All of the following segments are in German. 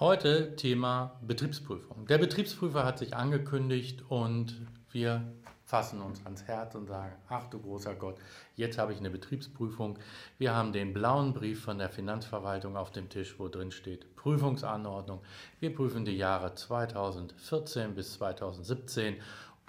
Heute Thema Betriebsprüfung. Der Betriebsprüfer hat sich angekündigt und wir fassen uns ans Herz und sagen, ach du großer Gott, jetzt habe ich eine Betriebsprüfung. Wir haben den blauen Brief von der Finanzverwaltung auf dem Tisch, wo drin steht Prüfungsanordnung. Wir prüfen die Jahre 2014 bis 2017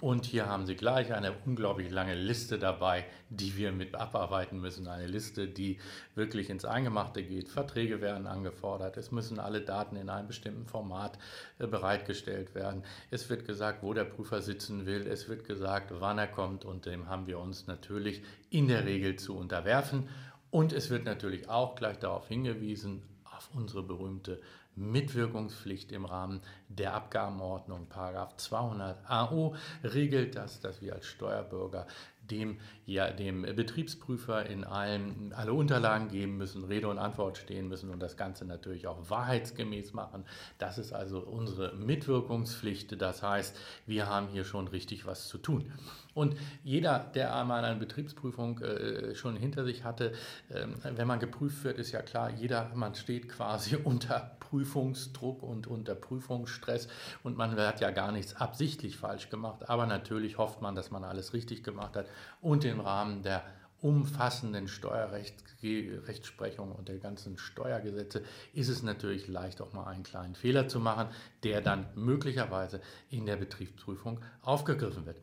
und hier haben Sie gleich eine unglaublich lange Liste dabei, die wir mit abarbeiten müssen. Eine Liste, die wirklich ins Eingemachte geht. Verträge werden angefordert. Es müssen alle Daten in einem bestimmten Format äh, bereitgestellt werden. Es wird gesagt, wo der Prüfer sitzen will. Es wird gesagt, wann er kommt. Und dem haben wir uns natürlich in der Regel zu unterwerfen. Und es wird natürlich auch gleich darauf hingewiesen, auf unsere berühmte Mitwirkungspflicht im Rahmen der Abgabenordnung. Paragraph 200 AO regelt das, dass wir als Steuerbürger dem, ja, dem Betriebsprüfer in allen, alle Unterlagen geben müssen, Rede und Antwort stehen müssen und das Ganze natürlich auch wahrheitsgemäß machen. Das ist also unsere Mitwirkungspflicht. Das heißt, wir haben hier schon richtig was zu tun. Und jeder, der einmal eine Betriebsprüfung äh, schon hinter sich hatte, äh, wenn man geprüft wird, ist ja klar, jeder, man steht quasi unter Prüfungsdruck und unter Prüfungsstress und man hat ja gar nichts absichtlich falsch gemacht, aber natürlich hofft man, dass man alles richtig gemacht hat und im Rahmen der umfassenden Steuerrechtsprechung und der ganzen Steuergesetze ist es natürlich leicht, auch mal einen kleinen Fehler zu machen, der dann möglicherweise in der Betriebsprüfung aufgegriffen wird.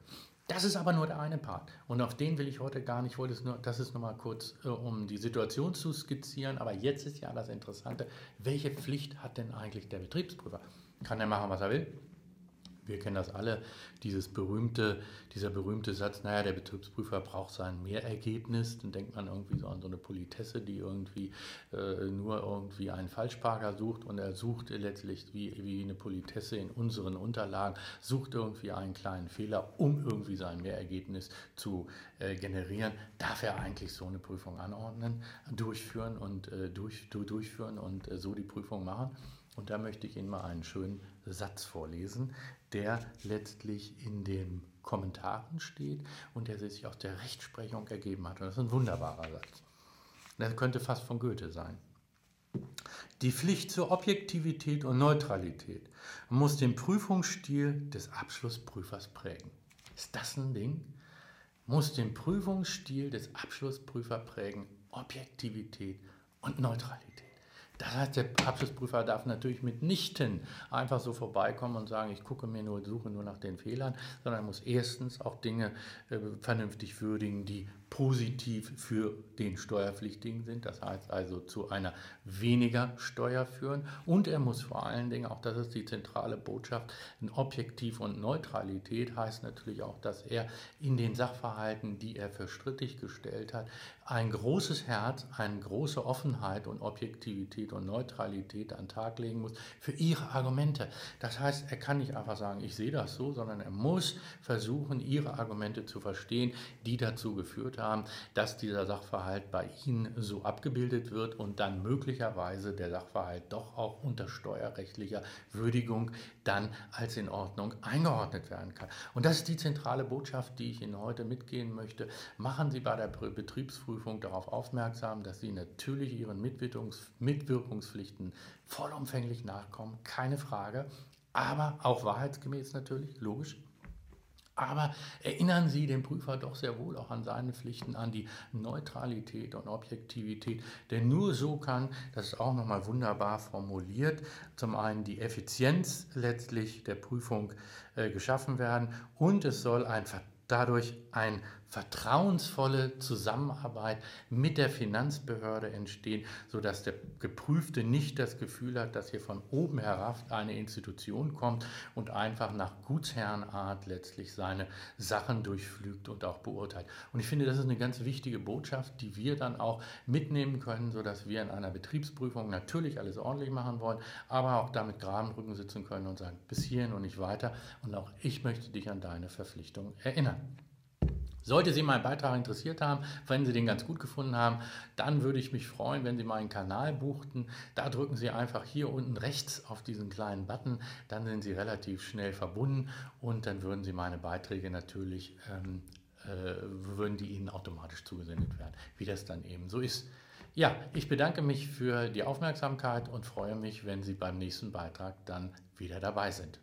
Das ist aber nur der eine Part. Und auf den will ich heute gar nicht, ich wollte es nur, das ist nur mal kurz, äh, um die Situation zu skizzieren. Aber jetzt ist ja das Interessante, welche Pflicht hat denn eigentlich der Betriebsprüfer? Kann er machen, was er will? Wir kennen das alle, dieses berühmte, dieser berühmte Satz, naja, der Betriebsprüfer braucht sein Mehrergebnis. Dann denkt man irgendwie so an so eine Politesse, die irgendwie äh, nur irgendwie einen Falschparker sucht und er sucht letztlich wie, wie eine Politesse in unseren Unterlagen, sucht irgendwie einen kleinen Fehler, um irgendwie sein Mehrergebnis zu äh, generieren. Darf er eigentlich so eine Prüfung anordnen, durchführen und äh, durch, durchführen und äh, so die Prüfung machen? Und da möchte ich Ihnen mal einen schönen Satz vorlesen, der letztlich in den Kommentaren steht und der sich aus der Rechtsprechung ergeben hat. Und das ist ein wunderbarer Satz. Das könnte fast von Goethe sein. Die Pflicht zur Objektivität und Neutralität muss den Prüfungsstil des Abschlussprüfers prägen. Ist das ein Ding? Muss den Prüfungsstil des Abschlussprüfers prägen Objektivität und Neutralität. Das heißt, der Abschlussprüfer darf natürlich mitnichten einfach so vorbeikommen und sagen, ich gucke mir nur, suche nur nach den Fehlern, sondern er muss erstens auch Dinge äh, vernünftig würdigen, die positiv für den Steuerpflichtigen sind, das heißt also zu einer weniger Steuer führen. Und er muss vor allen Dingen, auch das ist die zentrale Botschaft, ein Objektiv und Neutralität heißt natürlich auch, dass er in den Sachverhalten, die er für strittig gestellt hat, ein großes Herz, eine große Offenheit und Objektivität und Neutralität an den Tag legen muss für ihre Argumente. Das heißt, er kann nicht einfach sagen, ich sehe das so, sondern er muss versuchen, ihre Argumente zu verstehen, die dazu geführt haben, dass dieser Sachverhalt bei Ihnen so abgebildet wird und dann möglicherweise der Sachverhalt doch auch unter steuerrechtlicher Würdigung dann als in Ordnung eingeordnet werden kann. Und das ist die zentrale Botschaft, die ich Ihnen heute mitgehen möchte. Machen Sie bei der Betriebsprüfung Prüfung darauf aufmerksam, dass Sie natürlich Ihren Mitwirkungs Mitwirkungspflichten vollumfänglich nachkommen, keine Frage, aber auch wahrheitsgemäß natürlich, logisch. Aber erinnern Sie den Prüfer doch sehr wohl auch an seine Pflichten, an die Neutralität und Objektivität. Denn nur so kann, das ist auch nochmal wunderbar formuliert, zum einen die Effizienz letztlich der Prüfung äh, geschaffen werden und es soll ein dadurch ein vertrauensvolle Zusammenarbeit mit der Finanzbehörde entstehen, sodass der Geprüfte nicht das Gefühl hat, dass hier von oben herab eine Institution kommt und einfach nach Gutsherrenart letztlich seine Sachen durchflügt und auch beurteilt. Und ich finde, das ist eine ganz wichtige Botschaft, die wir dann auch mitnehmen können, sodass wir in einer Betriebsprüfung natürlich alles ordentlich machen wollen, aber auch damit geraden Rücken sitzen können und sagen, bis hierhin und nicht weiter. Und auch ich möchte dich an deine Verpflichtung erinnern. Sollte Sie meinen Beitrag interessiert haben, wenn Sie den ganz gut gefunden haben, dann würde ich mich freuen, wenn Sie meinen Kanal buchten. Da drücken Sie einfach hier unten rechts auf diesen kleinen Button, dann sind Sie relativ schnell verbunden und dann würden Sie meine Beiträge natürlich, ähm, äh, würden die Ihnen automatisch zugesendet werden, wie das dann eben so ist. Ja, ich bedanke mich für die Aufmerksamkeit und freue mich, wenn Sie beim nächsten Beitrag dann wieder dabei sind.